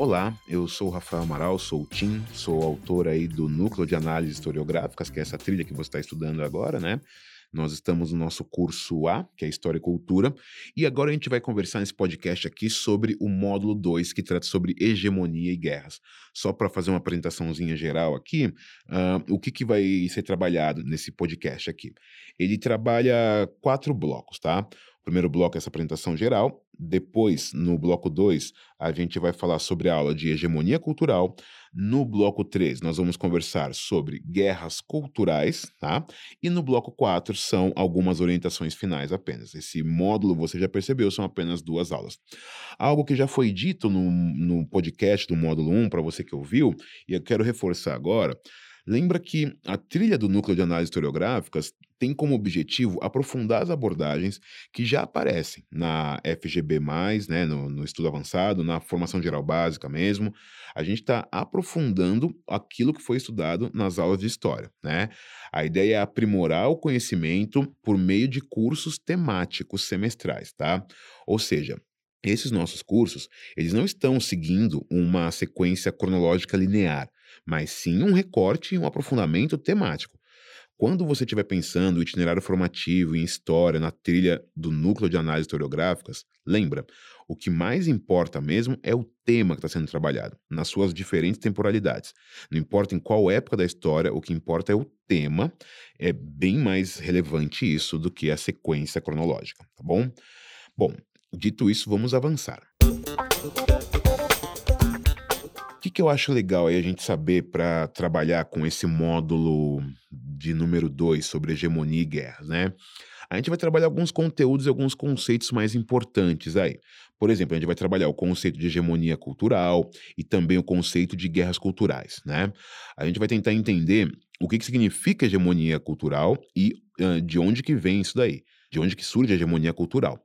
Olá, eu sou o Rafael Amaral, sou o Tim, sou autor aí do Núcleo de Análises Historiográficas, que é essa trilha que você está estudando agora, né? Nós estamos no nosso curso A, que é História e Cultura, e agora a gente vai conversar nesse podcast aqui sobre o módulo 2, que trata sobre hegemonia e guerras. Só para fazer uma apresentaçãozinha geral aqui, uh, o que, que vai ser trabalhado nesse podcast aqui? Ele trabalha quatro blocos, tá? O primeiro bloco é essa apresentação geral. Depois, no bloco 2, a gente vai falar sobre a aula de hegemonia cultural. No bloco 3, nós vamos conversar sobre guerras culturais, tá? E no bloco 4 são algumas orientações finais apenas. Esse módulo, você já percebeu, são apenas duas aulas. Algo que já foi dito no, no podcast do módulo 1, para você que ouviu, e eu quero reforçar agora. Lembra que a trilha do núcleo de análise historiográficas tem como objetivo aprofundar as abordagens que já aparecem na FGB, né, no, no estudo avançado, na formação geral básica mesmo. A gente está aprofundando aquilo que foi estudado nas aulas de história. Né? A ideia é aprimorar o conhecimento por meio de cursos temáticos semestrais, tá? Ou seja, esses nossos cursos, eles não estão seguindo uma sequência cronológica linear, mas sim um recorte e um aprofundamento temático. Quando você estiver pensando em itinerário formativo, em história, na trilha do núcleo de análise historiográficas, lembra, o que mais importa mesmo é o tema que está sendo trabalhado, nas suas diferentes temporalidades. Não importa em qual época da história, o que importa é o tema. É bem mais relevante isso do que a sequência cronológica, tá bom? Bom, dito isso, vamos avançar. Que, que eu acho legal aí a gente saber para trabalhar com esse módulo de número 2 sobre hegemonia e guerras, né? A gente vai trabalhar alguns conteúdos e alguns conceitos mais importantes aí. Por exemplo, a gente vai trabalhar o conceito de hegemonia cultural e também o conceito de guerras culturais, né? A gente vai tentar entender o que, que significa hegemonia cultural e uh, de onde que vem isso daí, de onde que surge a hegemonia cultural.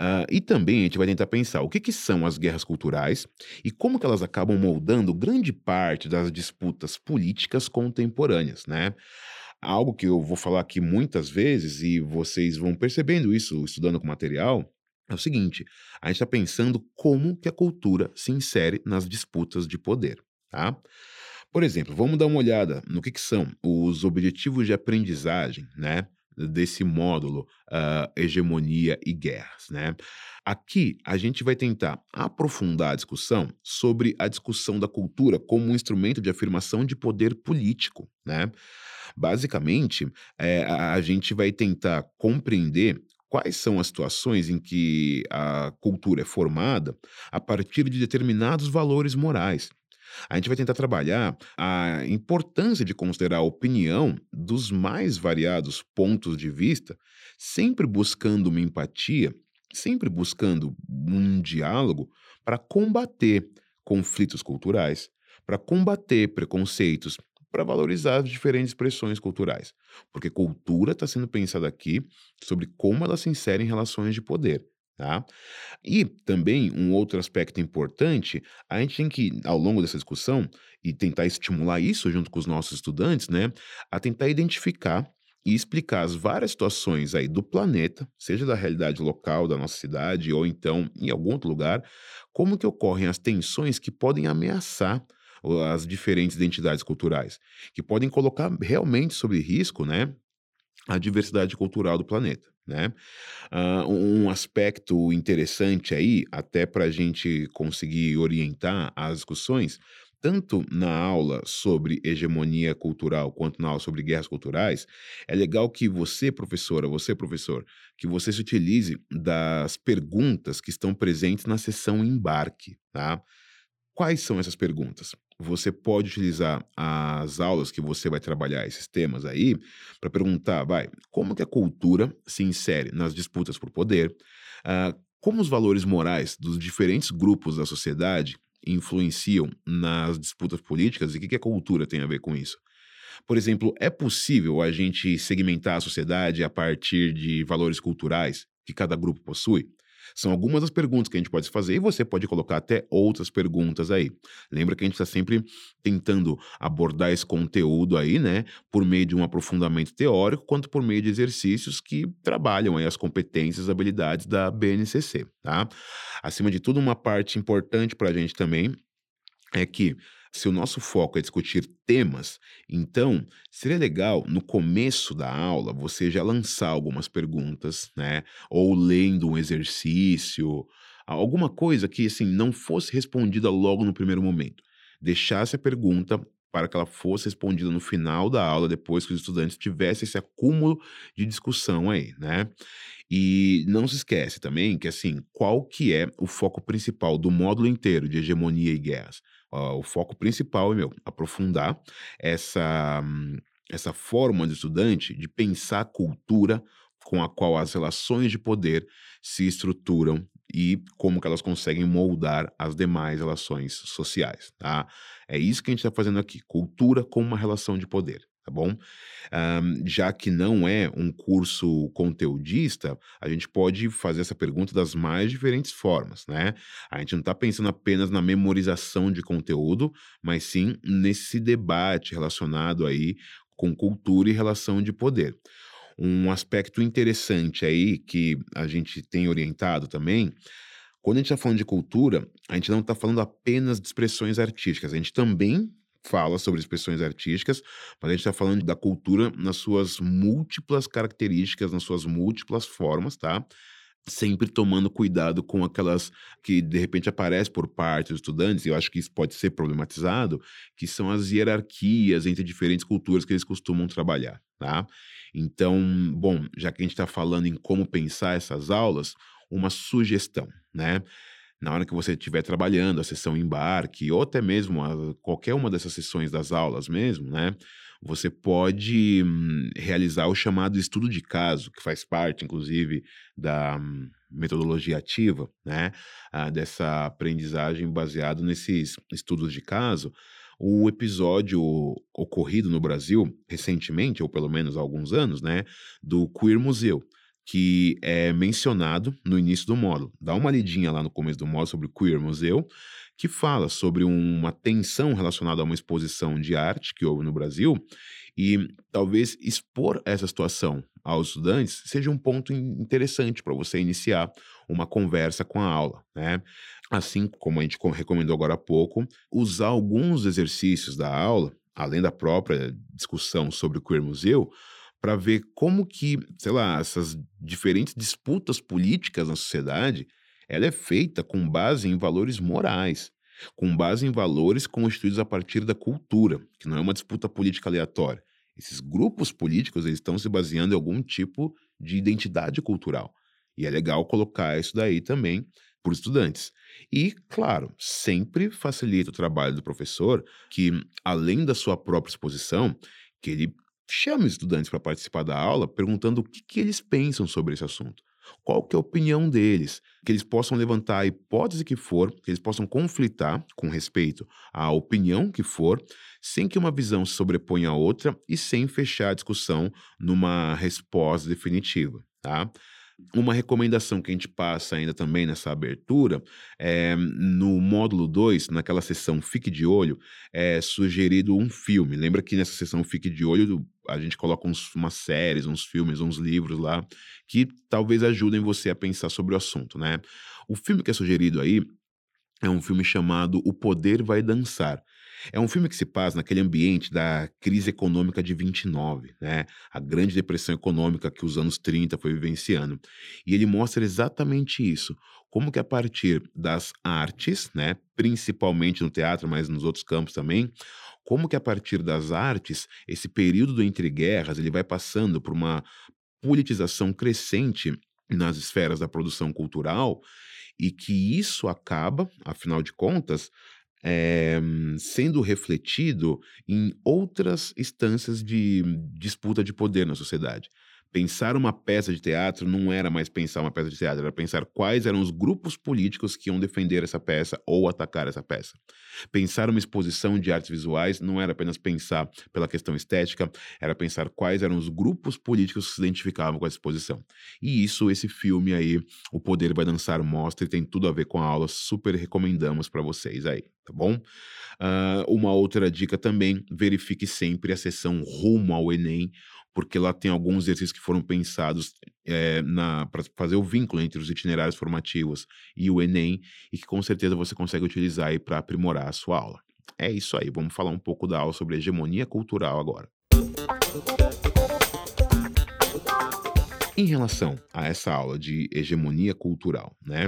Uh, e também a gente vai tentar pensar o que, que são as guerras culturais e como que elas acabam moldando grande parte das disputas políticas contemporâneas, né? Algo que eu vou falar aqui muitas vezes e vocês vão percebendo isso estudando com material, é o seguinte, a gente está pensando como que a cultura se insere nas disputas de poder, tá? Por exemplo, vamos dar uma olhada no que, que são os objetivos de aprendizagem, né? Desse módulo uh, hegemonia e guerras, né? Aqui a gente vai tentar aprofundar a discussão sobre a discussão da cultura como um instrumento de afirmação de poder político, né? Basicamente, é, a gente vai tentar compreender quais são as situações em que a cultura é formada a partir de determinados valores morais. A gente vai tentar trabalhar a importância de considerar a opinião dos mais variados pontos de vista, sempre buscando uma empatia, sempre buscando um diálogo para combater conflitos culturais, para combater preconceitos, para valorizar as diferentes expressões culturais. Porque cultura está sendo pensada aqui sobre como ela se insere em relações de poder. Tá? E também um outro aspecto importante, a gente tem que, ao longo dessa discussão, e tentar estimular isso junto com os nossos estudantes, né, a tentar identificar e explicar as várias situações aí do planeta, seja da realidade local da nossa cidade ou então em algum outro lugar, como que ocorrem as tensões que podem ameaçar as diferentes identidades culturais, que podem colocar realmente sob risco, né, a diversidade cultural do planeta. Né? Uh, um aspecto interessante aí, até para a gente conseguir orientar as discussões, tanto na aula sobre hegemonia cultural quanto na aula sobre guerras culturais, é legal que você, professora, você, professor, que você se utilize das perguntas que estão presentes na sessão embarque, tá? Quais são essas perguntas? Você pode utilizar as aulas que você vai trabalhar esses temas aí para perguntar, vai, como que a cultura se insere nas disputas por poder? Uh, como os valores morais dos diferentes grupos da sociedade influenciam nas disputas políticas e o que, que a cultura tem a ver com isso? Por exemplo, é possível a gente segmentar a sociedade a partir de valores culturais que cada grupo possui? São algumas das perguntas que a gente pode fazer e você pode colocar até outras perguntas aí. Lembra que a gente está sempre tentando abordar esse conteúdo aí, né, por meio de um aprofundamento teórico, quanto por meio de exercícios que trabalham aí as competências e habilidades da BNCC, tá? Acima de tudo, uma parte importante para a gente também é que se o nosso foco é discutir temas, então seria legal no começo da aula você já lançar algumas perguntas, né? Ou lendo um exercício, alguma coisa que assim não fosse respondida logo no primeiro momento. Deixasse a pergunta para que ela fosse respondida no final da aula, depois que os estudantes tivessem esse acúmulo de discussão aí, né? E não se esquece também que, assim, qual que é o foco principal do módulo inteiro de hegemonia e guerras? O foco principal é, meu, aprofundar essa, essa forma de estudante de pensar cultura com a qual as relações de poder se estruturam e como que elas conseguem moldar as demais relações sociais, tá? É isso que a gente está fazendo aqui, cultura como uma relação de poder, tá bom? Um, já que não é um curso conteudista, a gente pode fazer essa pergunta das mais diferentes formas, né? A gente não está pensando apenas na memorização de conteúdo, mas sim nesse debate relacionado aí com cultura e relação de poder. Um aspecto interessante aí que a gente tem orientado também, quando a gente está falando de cultura, a gente não está falando apenas de expressões artísticas, a gente também fala sobre expressões artísticas, mas a gente está falando da cultura nas suas múltiplas características, nas suas múltiplas formas, tá? Sempre tomando cuidado com aquelas que de repente aparecem por parte dos estudantes, e eu acho que isso pode ser problematizado, que são as hierarquias entre diferentes culturas que eles costumam trabalhar, tá? Então, bom, já que a gente está falando em como pensar essas aulas, uma sugestão, né? Na hora que você estiver trabalhando a sessão embarque, ou até mesmo a, qualquer uma dessas sessões das aulas mesmo, né? Você pode hum, realizar o chamado estudo de caso, que faz parte, inclusive, da hum, metodologia ativa, né? Ah, dessa aprendizagem baseado nesses estudos de caso, o episódio ocorrido no Brasil recentemente, ou pelo menos há alguns anos, né, do Queer Museu, que é mencionado no início do módulo. Dá uma lidinha lá no começo do módulo sobre o Queer Museu, que fala sobre uma tensão relacionada a uma exposição de arte que houve no Brasil e talvez expor essa situação aos estudantes seja um ponto interessante para você iniciar uma conversa com a aula, né? Assim como a gente recomendou agora há pouco, usar alguns exercícios da aula, além da própria discussão sobre o Queer Museu, para ver como que, sei lá, essas diferentes disputas políticas na sociedade, ela é feita com base em valores morais, com base em valores constituídos a partir da cultura, que não é uma disputa política aleatória. Esses grupos políticos eles estão se baseando em algum tipo de identidade cultural. E é legal colocar isso daí também por estudantes. E, claro, sempre facilita o trabalho do professor que, além da sua própria exposição, que ele chame os estudantes para participar da aula perguntando o que, que eles pensam sobre esse assunto. Qual que é a opinião deles? Que eles possam levantar a hipótese que for, que eles possam conflitar com respeito à opinião que for, sem que uma visão se sobreponha à outra e sem fechar a discussão numa resposta definitiva, tá? Uma recomendação que a gente passa ainda também nessa abertura é no módulo 2, naquela sessão Fique de Olho, é sugerido um filme. Lembra que nessa sessão Fique de Olho a gente coloca uns, umas séries, uns filmes, uns livros lá que talvez ajudem você a pensar sobre o assunto, né? O filme que é sugerido aí é um filme chamado O Poder Vai Dançar. É um filme que se passa naquele ambiente da crise econômica de 29, né? A grande depressão econômica que os anos 30 foi vivenciando. E ele mostra exatamente isso, como que a partir das artes, né, principalmente no teatro, mas nos outros campos também, como que a partir das artes, esse período do entre guerras, ele vai passando por uma politização crescente nas esferas da produção cultural e que isso acaba, afinal de contas, é, sendo refletido em outras instâncias de disputa de poder na sociedade. Pensar uma peça de teatro não era mais pensar uma peça de teatro, era pensar quais eram os grupos políticos que iam defender essa peça ou atacar essa peça. Pensar uma exposição de artes visuais não era apenas pensar pela questão estética, era pensar quais eram os grupos políticos que se identificavam com essa exposição. E isso, esse filme aí, O Poder Vai Dançar, mostra e tem tudo a ver com a aula, super recomendamos para vocês aí, tá bom? Uh, uma outra dica também, verifique sempre a sessão rumo ao Enem, porque lá tem alguns exercícios que foram pensados é, para fazer o vínculo entre os itinerários formativos e o Enem, e que com certeza você consegue utilizar para aprimorar a sua aula. É isso aí, vamos falar um pouco da aula sobre hegemonia cultural agora. Em relação a essa aula de hegemonia cultural, né?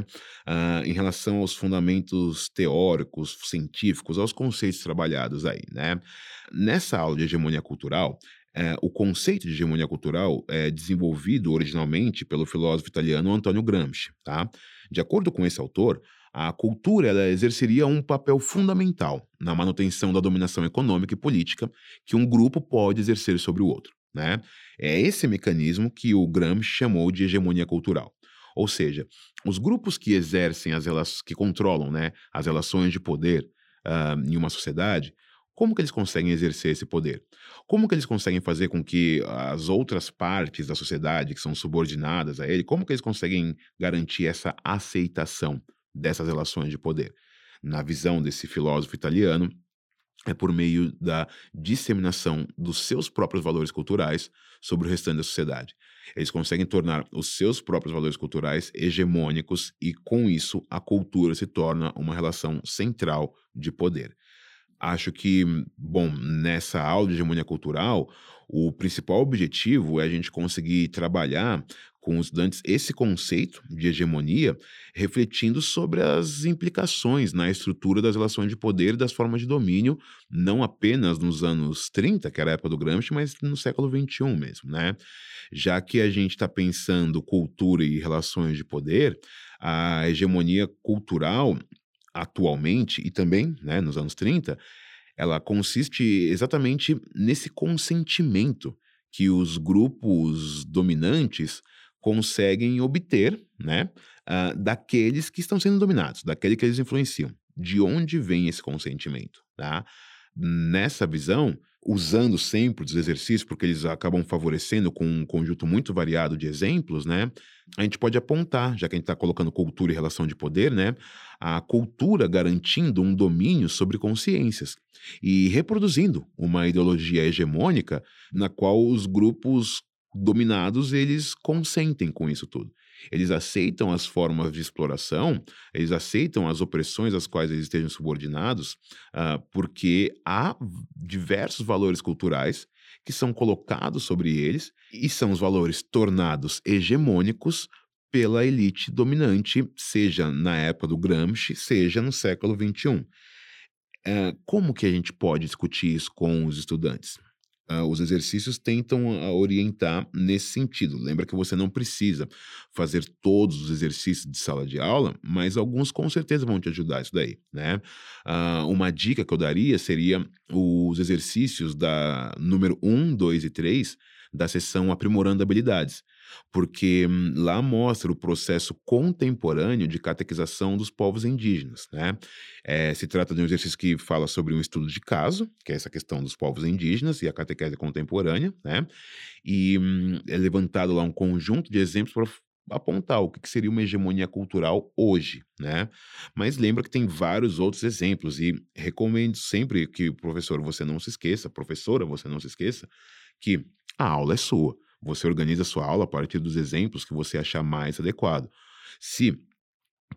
Uh, em relação aos fundamentos teóricos, científicos, aos conceitos trabalhados aí, né? Nessa aula de hegemonia cultural, é, o conceito de hegemonia cultural é desenvolvido originalmente pelo filósofo italiano Antonio Gramsci. Tá? De acordo com esse autor, a cultura ela exerceria um papel fundamental na manutenção da dominação econômica e política que um grupo pode exercer sobre o outro. Né? É esse mecanismo que o Gramsci chamou de hegemonia cultural. Ou seja, os grupos que exercem as relações, que controlam né, as relações de poder uh, em uma sociedade, como que eles conseguem exercer esse poder? Como que eles conseguem fazer com que as outras partes da sociedade que são subordinadas a ele, como que eles conseguem garantir essa aceitação dessas relações de poder? Na visão desse filósofo italiano, é por meio da disseminação dos seus próprios valores culturais sobre o restante da sociedade. Eles conseguem tornar os seus próprios valores culturais hegemônicos e, com isso, a cultura se torna uma relação central de poder. Acho que, bom, nessa aula de hegemonia cultural, o principal objetivo é a gente conseguir trabalhar com os estudantes esse conceito de hegemonia, refletindo sobre as implicações na estrutura das relações de poder e das formas de domínio, não apenas nos anos 30, que era a época do Gramsci, mas no século XXI mesmo, né? Já que a gente está pensando cultura e relações de poder, a hegemonia cultural atualmente e também né, nos anos 30, ela consiste exatamente nesse consentimento que os grupos dominantes conseguem obter né, uh, daqueles que estão sendo dominados, daquele que eles influenciam. De onde vem esse consentimento? Tá? Nessa visão, usando sempre os exercícios, porque eles acabam favorecendo com um conjunto muito variado de exemplos, né? A gente pode apontar, já que a gente está colocando cultura e relação de poder, né? A cultura garantindo um domínio sobre consciências e reproduzindo uma ideologia hegemônica na qual os grupos dominados eles consentem com isso tudo. Eles aceitam as formas de exploração, eles aceitam as opressões às quais eles estejam subordinados, uh, porque há diversos valores culturais que são colocados sobre eles e são os valores tornados hegemônicos pela elite dominante, seja na época do Gramsci, seja no século XXI. Uh, ah, como que a gente pode discutir isso com os estudantes? Uh, os exercícios tentam uh, orientar nesse sentido. Lembra que você não precisa fazer todos os exercícios de sala de aula, mas alguns com certeza vão te ajudar isso daí, né? Uh, uma dica que eu daria seria os exercícios da número 1, 2 e 3 da sessão Aprimorando Habilidades porque hum, lá mostra o processo contemporâneo de catequização dos povos indígenas. Né? É, se trata de um exercício que fala sobre um estudo de caso, que é essa questão dos povos indígenas e a catequese contemporânea, né? e hum, é levantado lá um conjunto de exemplos para apontar o que seria uma hegemonia cultural hoje, né? Mas lembra que tem vários outros exemplos e recomendo sempre que, professor, você não se esqueça, professora, você não se esqueça, que a aula é sua. Você organiza sua aula a partir dos exemplos que você achar mais adequado. Se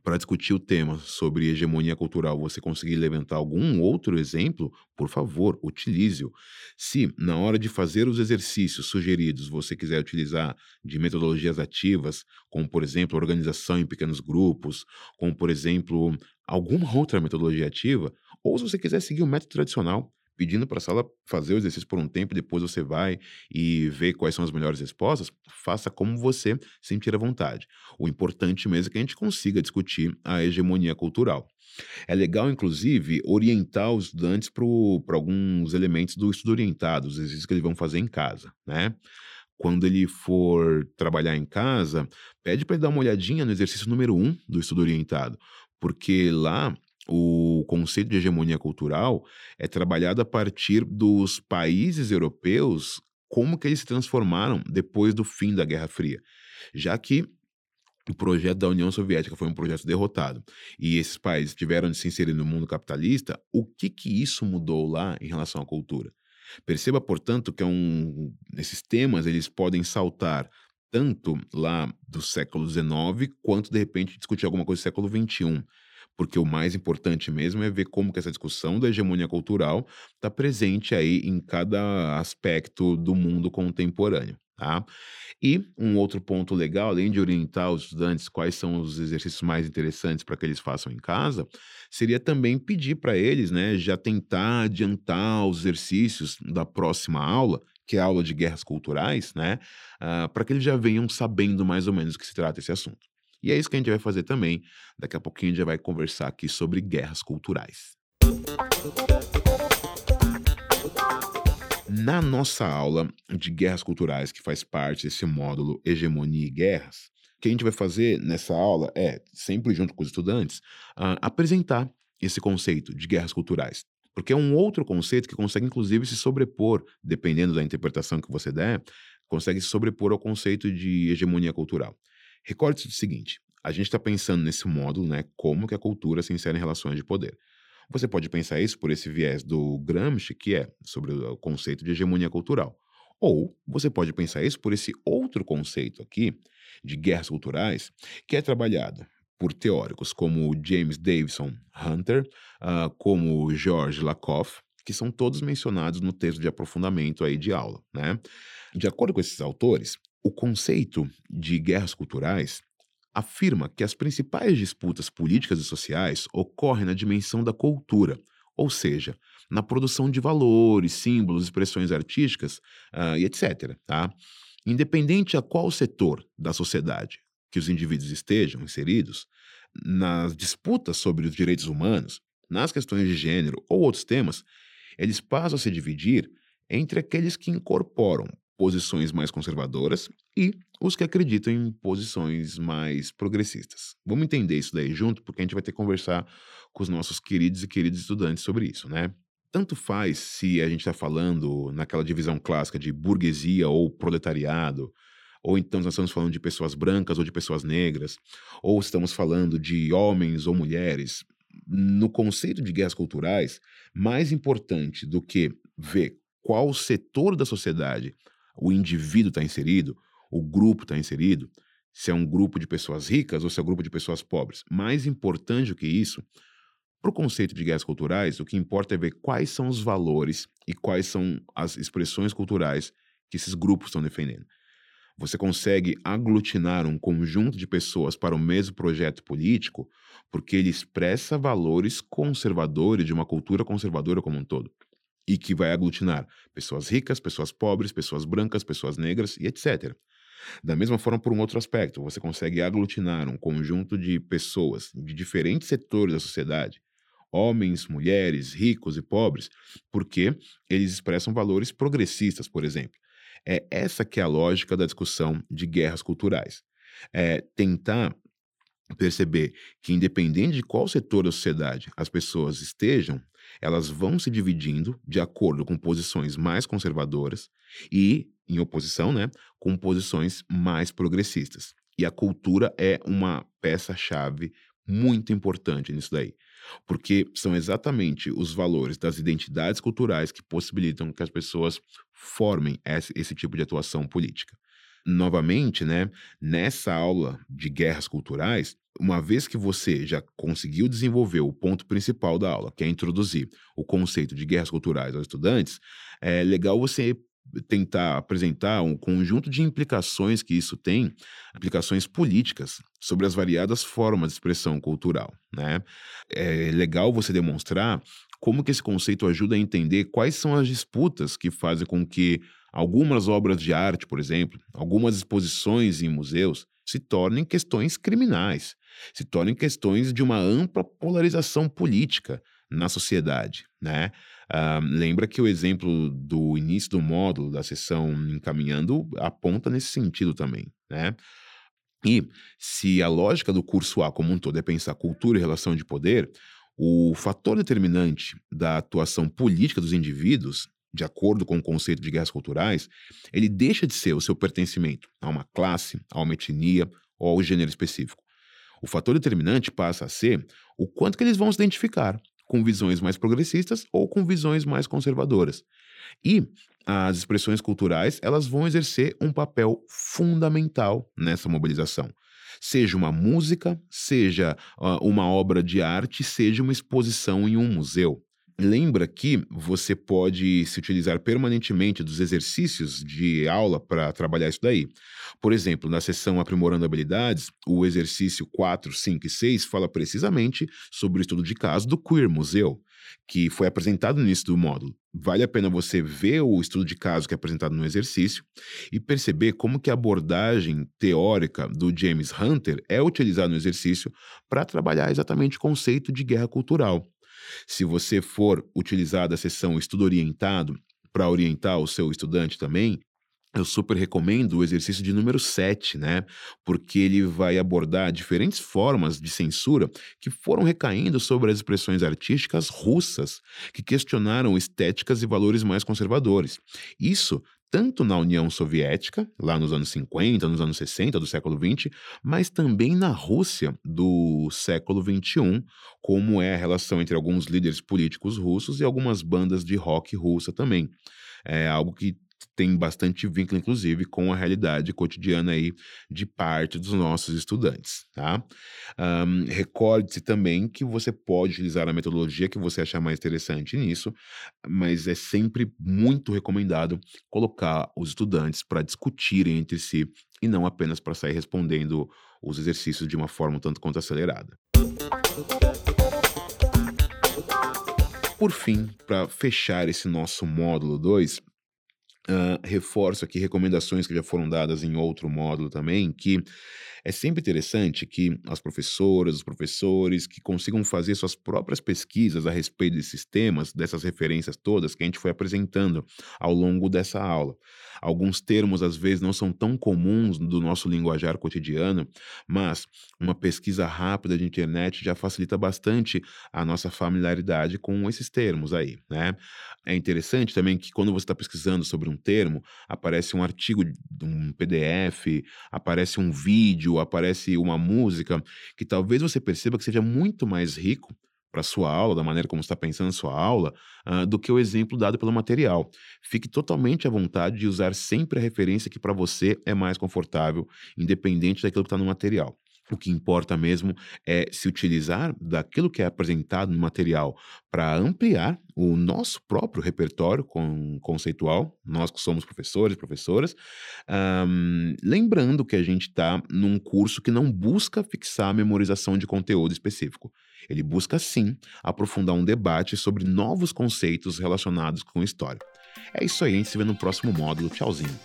para discutir o tema sobre hegemonia cultural você conseguir levantar algum outro exemplo, por favor, utilize-o. Se, na hora de fazer os exercícios sugeridos, você quiser utilizar de metodologias ativas, como, por exemplo, organização em pequenos grupos, como, por exemplo, alguma outra metodologia ativa, ou se você quiser seguir o método tradicional, pedindo para a sala fazer o exercício por um tempo, depois você vai e vê quais são as melhores respostas, faça como você sentir à vontade. O importante mesmo é que a gente consiga discutir a hegemonia cultural. É legal, inclusive, orientar os estudantes para alguns elementos do estudo orientado, os exercícios que eles vão fazer em casa, né? Quando ele for trabalhar em casa, pede para ele dar uma olhadinha no exercício número um do estudo orientado, porque lá o conceito de hegemonia cultural é trabalhado a partir dos países europeus, como que eles se transformaram depois do fim da Guerra Fria. Já que o projeto da União Soviética foi um projeto derrotado e esses países tiveram de se inserir no mundo capitalista, o que que isso mudou lá em relação à cultura? Perceba, portanto, que é um, esses temas eles podem saltar tanto lá do século XIX, quanto de repente discutir alguma coisa do século XXI. Porque o mais importante mesmo é ver como que essa discussão da hegemonia cultural está presente aí em cada aspecto do mundo contemporâneo. Tá? E um outro ponto legal, além de orientar os estudantes quais são os exercícios mais interessantes para que eles façam em casa, seria também pedir para eles, né, já tentar adiantar os exercícios da próxima aula, que é a aula de guerras culturais, né, uh, para que eles já venham sabendo mais ou menos do que se trata esse assunto. E é isso que a gente vai fazer também. Daqui a pouquinho a gente vai conversar aqui sobre guerras culturais. Na nossa aula de guerras culturais, que faz parte desse módulo Hegemonia e Guerras, o que a gente vai fazer nessa aula é, sempre junto com os estudantes, uh, apresentar esse conceito de guerras culturais. Porque é um outro conceito que consegue, inclusive, se sobrepor, dependendo da interpretação que você der, consegue se sobrepor ao conceito de hegemonia cultural. Recorde-se do seguinte: a gente está pensando nesse módulo, né, como que a cultura se insere em relações de poder. Você pode pensar isso por esse viés do Gramsci, que é sobre o conceito de hegemonia cultural. Ou você pode pensar isso por esse outro conceito aqui, de guerras culturais, que é trabalhado por teóricos como James Davison Hunter, uh, como George Lakoff, que são todos mencionados no texto de aprofundamento aí de aula. Né? De acordo com esses autores, o conceito de guerras culturais afirma que as principais disputas políticas e sociais ocorrem na dimensão da cultura, ou seja, na produção de valores, símbolos, expressões artísticas uh, e etc. Tá? Independente a qual setor da sociedade que os indivíduos estejam inseridos, nas disputas sobre os direitos humanos, nas questões de gênero ou outros temas, eles passam a se dividir entre aqueles que incorporam posições mais conservadoras e os que acreditam em posições mais progressistas. Vamos entender isso daí junto, porque a gente vai ter que conversar com os nossos queridos e queridos estudantes sobre isso, né? Tanto faz se a gente está falando naquela divisão clássica de burguesia ou proletariado, ou então nós estamos falando de pessoas brancas ou de pessoas negras, ou estamos falando de homens ou mulheres. No conceito de guerras culturais, mais importante do que ver qual setor da sociedade o indivíduo está inserido, o grupo está inserido, se é um grupo de pessoas ricas ou se é um grupo de pessoas pobres. Mais importante do que isso, para o conceito de guerras culturais, o que importa é ver quais são os valores e quais são as expressões culturais que esses grupos estão defendendo. Você consegue aglutinar um conjunto de pessoas para o mesmo projeto político porque ele expressa valores conservadores de uma cultura conservadora como um todo e que vai aglutinar pessoas ricas, pessoas pobres, pessoas brancas, pessoas negras e etc. Da mesma forma, por um outro aspecto, você consegue aglutinar um conjunto de pessoas de diferentes setores da sociedade, homens, mulheres, ricos e pobres, porque eles expressam valores progressistas, por exemplo. É essa que é a lógica da discussão de guerras culturais. É tentar perceber que, independente de qual setor da sociedade as pessoas estejam, elas vão se dividindo de acordo com posições mais conservadoras e, em oposição, né, com posições mais progressistas. E a cultura é uma peça-chave muito importante nisso daí, porque são exatamente os valores das identidades culturais que possibilitam que as pessoas formem esse, tipo de atuação política novamente, né, nessa aula de guerras culturais, uma vez que você já conseguiu desenvolver o ponto principal da aula, que é introduzir o conceito de guerras culturais aos estudantes, é legal você tentar apresentar um conjunto de implicações que isso tem, implicações políticas sobre as variadas formas de expressão cultural, né? É legal você demonstrar como que esse conceito ajuda a entender quais são as disputas que fazem com que algumas obras de arte, por exemplo, algumas exposições em museus se tornem questões criminais, se tornem questões de uma ampla polarização política na sociedade, né? Uh, lembra que o exemplo do início do módulo da sessão encaminhando aponta nesse sentido também, né? E se a lógica do curso A como um todo é pensar cultura e relação de poder, o fator determinante da atuação política dos indivíduos de acordo com o conceito de guerras culturais, ele deixa de ser o seu pertencimento a uma classe, a uma etnia ou ao gênero específico. O fator determinante passa a ser o quanto que eles vão se identificar com visões mais progressistas ou com visões mais conservadoras. E as expressões culturais elas vão exercer um papel fundamental nessa mobilização. Seja uma música, seja uh, uma obra de arte, seja uma exposição em um museu. Lembra que você pode se utilizar permanentemente dos exercícios de aula para trabalhar isso daí. Por exemplo, na sessão Aprimorando Habilidades, o exercício 4, 5 e 6 fala precisamente sobre o estudo de caso do Queer Museu, que foi apresentado no início do módulo. Vale a pena você ver o estudo de caso que é apresentado no exercício e perceber como que a abordagem teórica do James Hunter é utilizada no exercício para trabalhar exatamente o conceito de guerra cultural. Se você for utilizar a sessão estudo orientado para orientar o seu estudante também, eu super recomendo o exercício de número 7, né? Porque ele vai abordar diferentes formas de censura que foram recaindo sobre as expressões artísticas russas, que questionaram estéticas e valores mais conservadores. Isso tanto na União Soviética, lá nos anos 50, nos anos 60 do século 20, mas também na Rússia do século 21, como é a relação entre alguns líderes políticos russos e algumas bandas de rock russa também. É algo que tem bastante vínculo, inclusive, com a realidade cotidiana aí de parte dos nossos estudantes, tá? Um, Recorde-se também que você pode utilizar a metodologia que você achar mais interessante nisso, mas é sempre muito recomendado colocar os estudantes para discutirem entre si e não apenas para sair respondendo os exercícios de uma forma tanto quanto acelerada. Por fim, para fechar esse nosso módulo 2, Uh, reforço aqui recomendações que já foram dadas em outro módulo também, que é sempre interessante que as professoras, os professores, que consigam fazer suas próprias pesquisas a respeito desses temas, dessas referências todas que a gente foi apresentando ao longo dessa aula. Alguns termos, às vezes, não são tão comuns do nosso linguajar cotidiano, mas uma pesquisa rápida de internet já facilita bastante a nossa familiaridade com esses termos aí, né? É interessante também que quando você está pesquisando sobre um termo, aparece um artigo, um PDF, aparece um vídeo, aparece uma música que talvez você perceba que seja muito mais rico para sua aula, da maneira como está pensando sua aula, uh, do que o exemplo dado pelo material. Fique totalmente à vontade de usar sempre a referência que para você é mais confortável, independente daquilo que está no material. O que importa mesmo é se utilizar daquilo que é apresentado no material para ampliar o nosso próprio repertório com, conceitual, nós que somos professores professoras, um, lembrando que a gente está num curso que não busca fixar a memorização de conteúdo específico. Ele busca, sim, aprofundar um debate sobre novos conceitos relacionados com história. É isso aí, a gente se vê no próximo módulo. Tchauzinho.